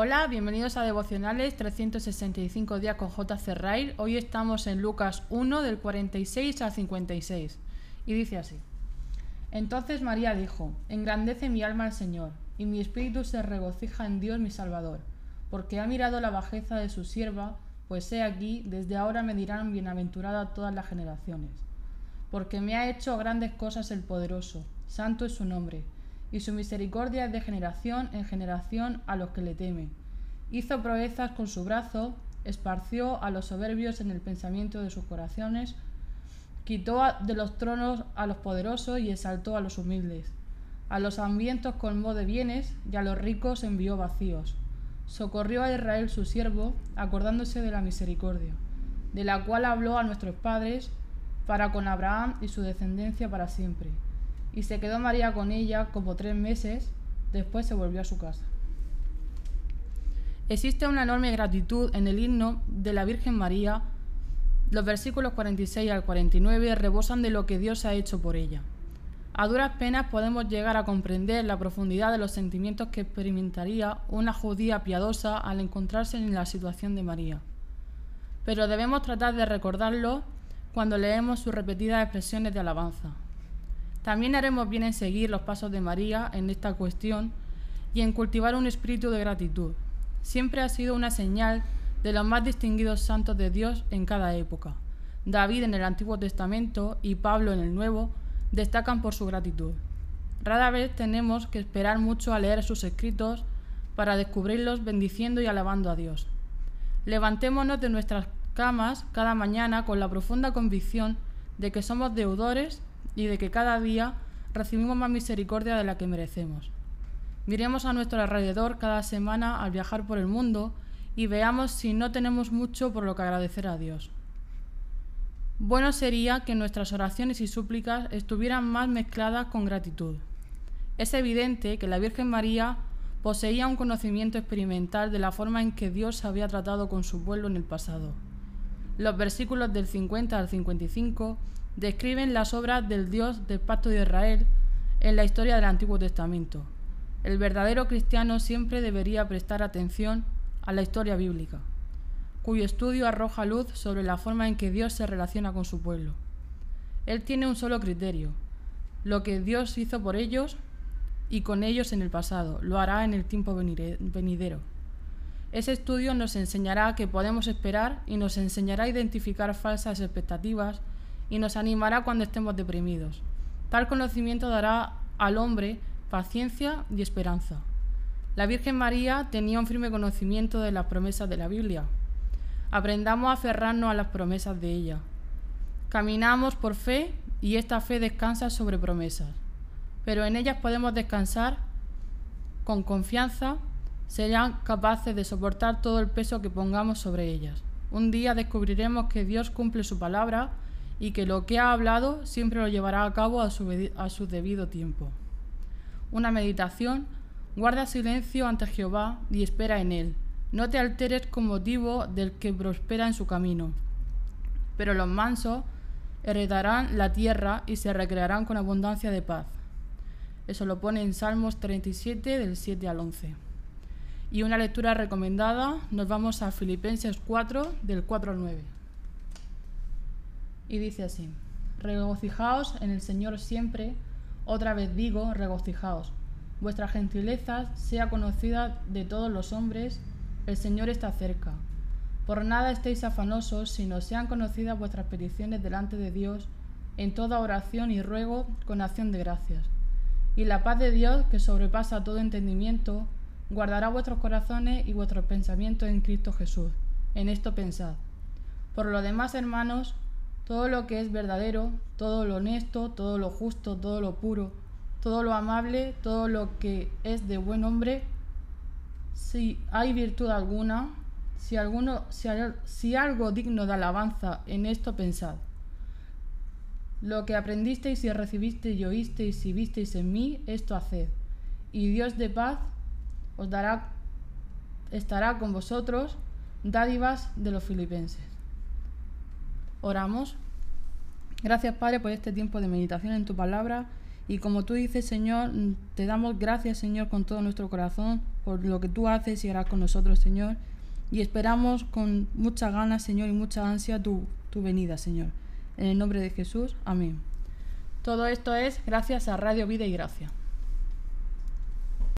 Hola, bienvenidos a Devocionales 365 días con J. Cerrail. Hoy estamos en Lucas 1 del 46 al 56 y dice así. Entonces María dijo, Engrandece mi alma al Señor, y mi espíritu se regocija en Dios mi Salvador, porque ha mirado la bajeza de su sierva, pues he aquí, desde ahora me dirán bienaventurada todas las generaciones. Porque me ha hecho grandes cosas el poderoso, santo es su nombre y su misericordia es de generación en generación a los que le temen. Hizo proezas con su brazo, esparció a los soberbios en el pensamiento de sus corazones, quitó de los tronos a los poderosos y exaltó a los humildes. A los hambrientos colmó de bienes y a los ricos envió vacíos. Socorrió a Israel su siervo, acordándose de la misericordia, de la cual habló a nuestros padres, para con Abraham y su descendencia para siempre y se quedó María con ella como tres meses, después se volvió a su casa. Existe una enorme gratitud en el himno de la Virgen María. Los versículos 46 al 49 rebosan de lo que Dios ha hecho por ella. A duras penas podemos llegar a comprender la profundidad de los sentimientos que experimentaría una judía piadosa al encontrarse en la situación de María. Pero debemos tratar de recordarlo cuando leemos sus repetidas expresiones de alabanza. También haremos bien en seguir los pasos de María en esta cuestión y en cultivar un espíritu de gratitud. Siempre ha sido una señal de los más distinguidos santos de Dios en cada época. David en el Antiguo Testamento y Pablo en el Nuevo destacan por su gratitud. Rara vez tenemos que esperar mucho a leer sus escritos para descubrirlos bendiciendo y alabando a Dios. Levantémonos de nuestras camas cada mañana con la profunda convicción de que somos deudores y de que cada día recibimos más misericordia de la que merecemos. Miremos a nuestro alrededor cada semana al viajar por el mundo y veamos si no tenemos mucho por lo que agradecer a Dios. Bueno sería que nuestras oraciones y súplicas estuvieran más mezcladas con gratitud. Es evidente que la Virgen María poseía un conocimiento experimental de la forma en que Dios había tratado con su pueblo en el pasado. Los versículos del 50 al 55 describen las obras del Dios del pacto de Israel en la historia del Antiguo Testamento. El verdadero cristiano siempre debería prestar atención a la historia bíblica, cuyo estudio arroja luz sobre la forma en que Dios se relaciona con su pueblo. Él tiene un solo criterio, lo que Dios hizo por ellos y con ellos en el pasado, lo hará en el tiempo venidero. Ese estudio nos enseñará que podemos esperar y nos enseñará a identificar falsas expectativas y nos animará cuando estemos deprimidos. Tal conocimiento dará al hombre paciencia y esperanza. La Virgen María tenía un firme conocimiento de las promesas de la Biblia. Aprendamos a aferrarnos a las promesas de ella. Caminamos por fe y esta fe descansa sobre promesas. Pero en ellas podemos descansar con confianza, serán capaces de soportar todo el peso que pongamos sobre ellas. Un día descubriremos que Dios cumple su palabra y que lo que ha hablado siempre lo llevará a cabo a su, a su debido tiempo. Una meditación, guarda silencio ante Jehová y espera en él. No te alteres con motivo del que prospera en su camino. Pero los mansos heredarán la tierra y se recrearán con abundancia de paz. Eso lo pone en Salmos 37 del 7 al 11. Y una lectura recomendada, nos vamos a Filipenses 4 del 4 al 9 y dice así, regocijaos en el Señor siempre, otra vez digo, regocijaos. Vuestra gentileza sea conocida de todos los hombres, el Señor está cerca. Por nada estéis afanosos, sino sean conocidas vuestras peticiones delante de Dios en toda oración y ruego con acción de gracias. Y la paz de Dios, que sobrepasa todo entendimiento, guardará vuestros corazones y vuestros pensamientos en Cristo Jesús. En esto pensad. Por lo demás, hermanos, todo lo que es verdadero, todo lo honesto, todo lo justo, todo lo puro, todo lo amable, todo lo que es de buen hombre, si hay virtud alguna, si, alguno, si, algo digno de alabanza en esto pensad. Lo que aprendisteis y recibisteis y oísteis y visteis en mí, esto haced. Y Dios de paz os dará, estará con vosotros dádivas de los filipenses. Oramos. Gracias, Padre, por este tiempo de meditación en tu palabra Y como tú dices, Señor, te damos gracias, Señor, con todo nuestro corazón por lo que tú haces y harás con nosotros, Señor. Y esperamos con mucha ganas, Señor, y mucha ansia tu, tu venida, Señor. En el nombre de Jesús, amén. Todo esto es gracias a Radio Vida y Gracia.